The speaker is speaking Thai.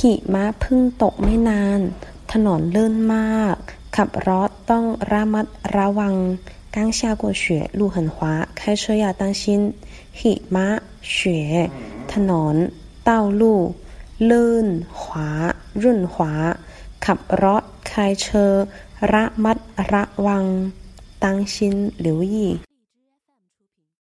หิมะาพึ่งตกไม่นาน ถนนลื่นมาก ขับรถต้องระมัดระวัง刚下过雪路很滑开车要当心หิมะ雪ถนน道路ลื่น滑润滑ขับรถ开车ระมัดระวัง当心留意